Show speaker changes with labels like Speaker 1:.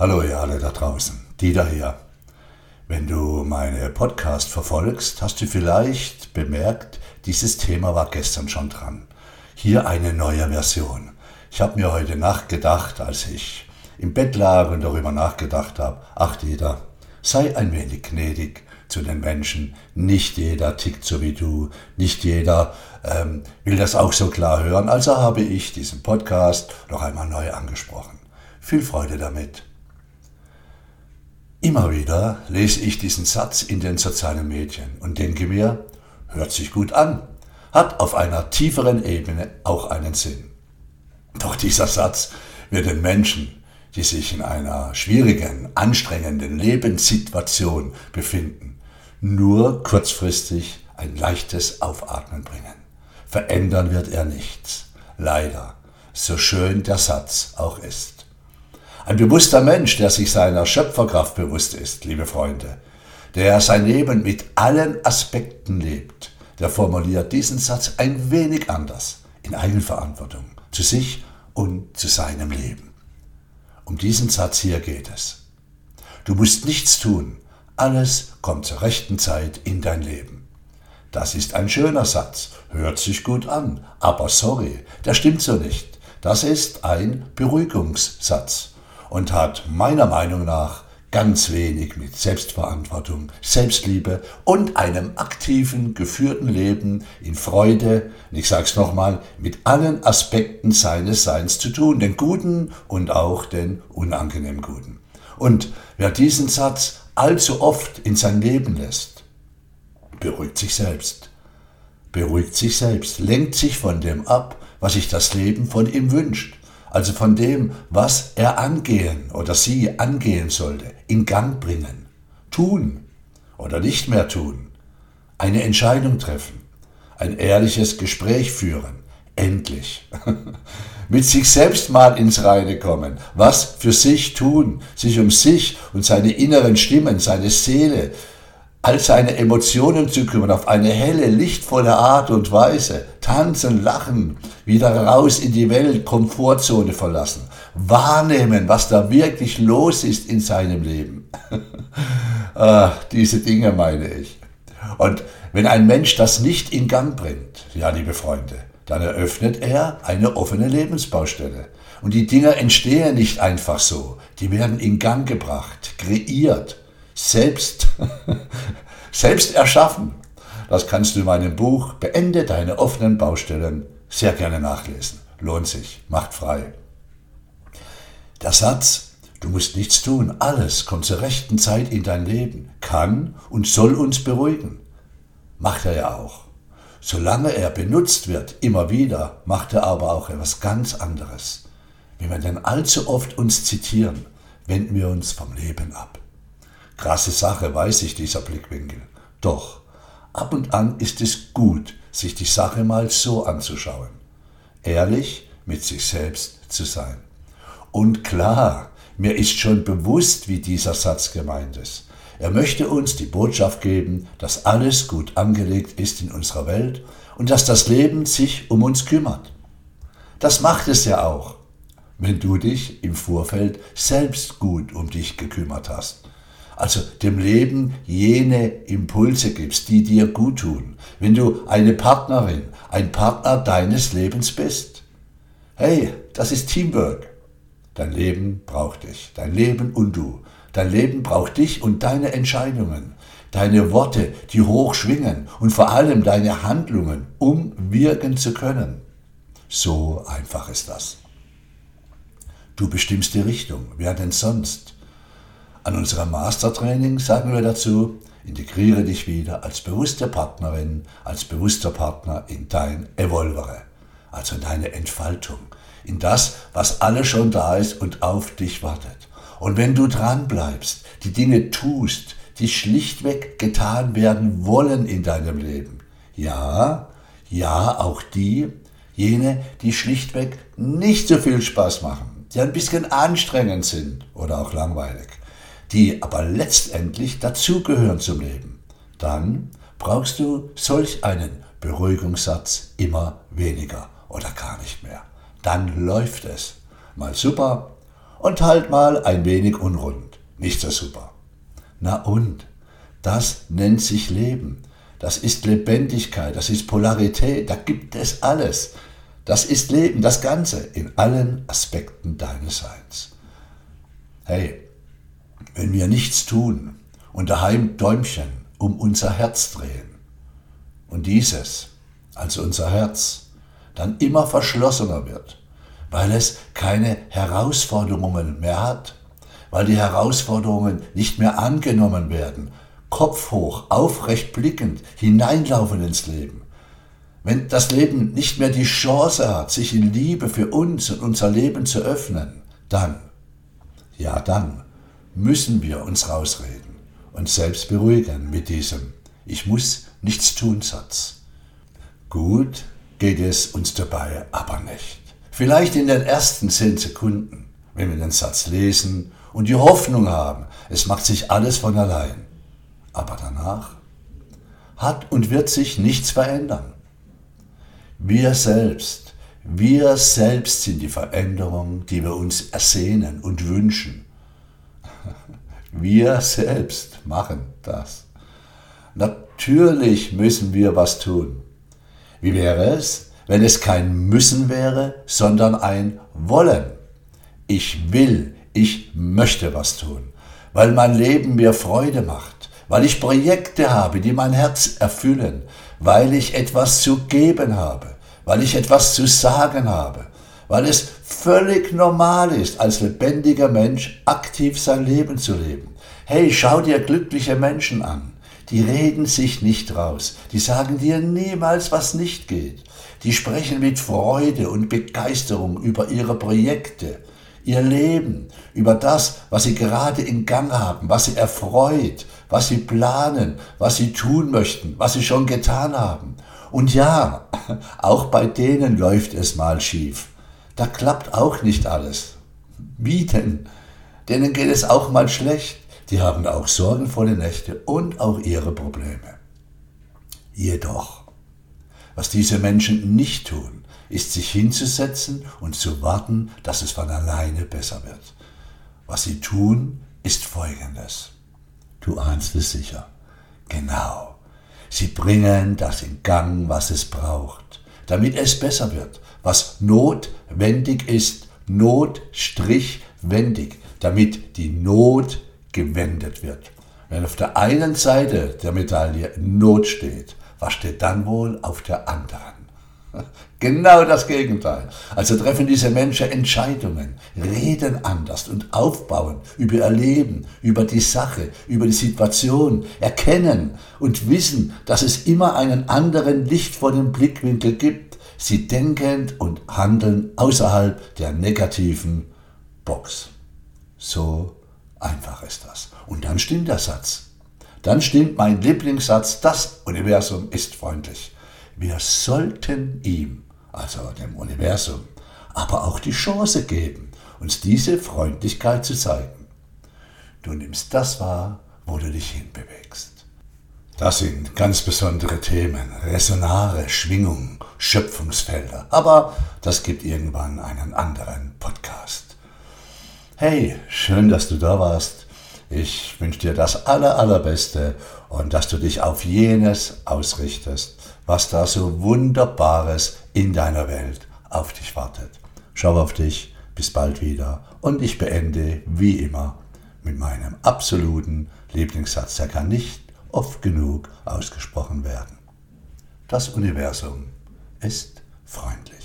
Speaker 1: Hallo ihr alle da draußen, Dieter hier. Wenn du meine Podcast verfolgst, hast du vielleicht bemerkt, dieses Thema war gestern schon dran. Hier eine neue Version. Ich habe mir heute Nacht gedacht, als ich im Bett lag und darüber nachgedacht habe, ach Dieter, sei ein wenig gnädig zu den Menschen. Nicht jeder tickt so wie du, nicht jeder ähm, will das auch so klar hören. Also habe ich diesen Podcast noch einmal neu angesprochen. Viel Freude damit. Immer wieder lese ich diesen Satz in den sozialen Medien und denke mir, hört sich gut an, hat auf einer tieferen Ebene auch einen Sinn. Doch dieser Satz wird den Menschen, die sich in einer schwierigen, anstrengenden Lebenssituation befinden, nur kurzfristig ein leichtes Aufatmen bringen. Verändern wird er nichts. Leider, so schön der Satz auch ist. Ein bewusster Mensch, der sich seiner Schöpferkraft bewusst ist, liebe Freunde, der sein Leben mit allen Aspekten lebt, der formuliert diesen Satz ein wenig anders, in Eigenverantwortung, zu sich und zu seinem Leben. Um diesen Satz hier geht es. Du musst nichts tun, alles kommt zur rechten Zeit in dein Leben. Das ist ein schöner Satz, hört sich gut an, aber sorry, der stimmt so nicht. Das ist ein Beruhigungssatz und hat meiner Meinung nach ganz wenig mit Selbstverantwortung, Selbstliebe und einem aktiven, geführten Leben in Freude, und ich sage es nochmal, mit allen Aspekten seines Seins zu tun, den guten und auch den unangenehm guten. Und wer diesen Satz allzu oft in sein Leben lässt, beruhigt sich selbst, beruhigt sich selbst, lenkt sich von dem ab, was sich das Leben von ihm wünscht also von dem, was er angehen oder sie angehen sollte, in Gang bringen, tun oder nicht mehr tun, eine Entscheidung treffen, ein ehrliches Gespräch führen, endlich. Mit sich selbst mal ins Reine kommen, was für sich tun, sich um sich und seine inneren Stimmen, seine Seele, all seine Emotionen zu kümmern, auf eine helle, lichtvolle Art und Weise. Tanzen, lachen, wieder raus in die Welt, Komfortzone verlassen. Wahrnehmen, was da wirklich los ist in seinem Leben. ah, diese Dinge meine ich. Und wenn ein Mensch das nicht in Gang bringt, ja, liebe Freunde, dann eröffnet er eine offene Lebensbaustelle. Und die Dinge entstehen nicht einfach so. Die werden in Gang gebracht, kreiert selbst, selbst erschaffen. Das kannst du in meinem Buch Beende deine offenen Baustellen sehr gerne nachlesen. Lohnt sich, macht frei. Der Satz, du musst nichts tun, alles kommt zur rechten Zeit in dein Leben, kann und soll uns beruhigen. Macht er ja auch. Solange er benutzt wird, immer wieder, macht er aber auch etwas ganz anderes. Wenn wir denn allzu oft uns zitieren, wenden wir uns vom Leben ab. Krasse Sache, weiß ich, dieser Blickwinkel. Doch, ab und an ist es gut, sich die Sache mal so anzuschauen. Ehrlich mit sich selbst zu sein. Und klar, mir ist schon bewusst, wie dieser Satz gemeint ist. Er möchte uns die Botschaft geben, dass alles gut angelegt ist in unserer Welt und dass das Leben sich um uns kümmert. Das macht es ja auch, wenn du dich im Vorfeld selbst gut um dich gekümmert hast also dem Leben jene Impulse gibst, die dir gut tun, wenn du eine Partnerin, ein Partner deines Lebens bist. Hey, das ist Teamwork. Dein Leben braucht dich, dein Leben und du. Dein Leben braucht dich und deine Entscheidungen, deine Worte, die hoch schwingen und vor allem deine Handlungen, um wirken zu können. So einfach ist das. Du bestimmst die Richtung, wer denn sonst? An unserem Mastertraining sagen wir dazu, integriere dich wieder als bewusste Partnerin, als bewusster Partner in dein Evolvere, also in deine Entfaltung, in das, was alles schon da ist und auf dich wartet. Und wenn du dran bleibst, die Dinge tust, die schlichtweg getan werden wollen in deinem Leben, ja, ja, auch die, jene, die schlichtweg nicht so viel Spaß machen, die ein bisschen anstrengend sind oder auch langweilig die aber letztendlich dazugehören zum Leben, dann brauchst du solch einen Beruhigungssatz immer weniger oder gar nicht mehr. Dann läuft es. Mal super und halt mal ein wenig unrund. Nicht so super. Na und? Das nennt sich Leben. Das ist Lebendigkeit, das ist Polarität, da gibt es alles. Das ist Leben, das Ganze, in allen Aspekten deines Seins. Hey, wenn wir nichts tun und daheim Däumchen um unser Herz drehen und dieses, also unser Herz, dann immer verschlossener wird, weil es keine Herausforderungen mehr hat, weil die Herausforderungen nicht mehr angenommen werden, Kopf hoch, aufrecht blickend, hineinlaufen ins Leben. Wenn das Leben nicht mehr die Chance hat, sich in Liebe für uns und unser Leben zu öffnen, dann, ja dann, müssen wir uns rausreden und selbst beruhigen mit diesem Ich muss nichts tun Satz. Gut geht es uns dabei aber nicht. Vielleicht in den ersten zehn Sekunden, wenn wir den Satz lesen und die Hoffnung haben, es macht sich alles von allein. Aber danach hat und wird sich nichts verändern. Wir selbst, wir selbst sind die Veränderung, die wir uns ersehnen und wünschen. Wir selbst machen das. Natürlich müssen wir was tun. Wie wäre es, wenn es kein Müssen wäre, sondern ein Wollen? Ich will, ich möchte was tun, weil mein Leben mir Freude macht, weil ich Projekte habe, die mein Herz erfüllen, weil ich etwas zu geben habe, weil ich etwas zu sagen habe, weil es völlig normal ist, als lebendiger Mensch aktiv sein Leben zu leben. Hey, schau dir glückliche Menschen an. Die reden sich nicht raus. Die sagen dir niemals, was nicht geht. Die sprechen mit Freude und Begeisterung über ihre Projekte, ihr Leben, über das, was sie gerade in Gang haben, was sie erfreut, was sie planen, was sie tun möchten, was sie schon getan haben. Und ja, auch bei denen läuft es mal schief. Da klappt auch nicht alles. Wie denn? Denen geht es auch mal schlecht. Die haben auch sorgenvolle Nächte und auch ihre Probleme. Jedoch, was diese Menschen nicht tun, ist sich hinzusetzen und zu warten, dass es von alleine besser wird. Was sie tun, ist Folgendes. Du ahnst es sicher. Genau. Sie bringen das in Gang, was es braucht, damit es besser wird, was notwendig ist, notwendig, damit die Not gewendet wird. Wenn auf der einen Seite der Medaille Not steht, was steht dann wohl auf der anderen? Genau das Gegenteil. Also treffen diese Menschen Entscheidungen, reden anders und aufbauen über ihr Leben, über die Sache, über die Situation, erkennen und wissen, dass es immer einen anderen lichtvollen Blickwinkel gibt. Sie denken und handeln außerhalb der negativen Box. So einfach ist das. Und dann stimmt der Satz. Dann stimmt mein Lieblingssatz, das Universum ist freundlich. Wir sollten ihm, also dem Universum, aber auch die Chance geben, uns diese Freundlichkeit zu zeigen. Du nimmst das wahr, wo du dich hinbewegst. Das sind ganz besondere Themen, Resonare, Schwingungen, Schöpfungsfelder. Aber das gibt irgendwann einen anderen Podcast. Hey, schön, dass du da warst. Ich wünsche dir das aller, allerbeste und dass du dich auf jenes ausrichtest, was da so Wunderbares in deiner Welt auf dich wartet. Schau auf dich, bis bald wieder und ich beende wie immer mit meinem absoluten Lieblingssatz, der kann nicht oft genug ausgesprochen werden. Das Universum ist freundlich.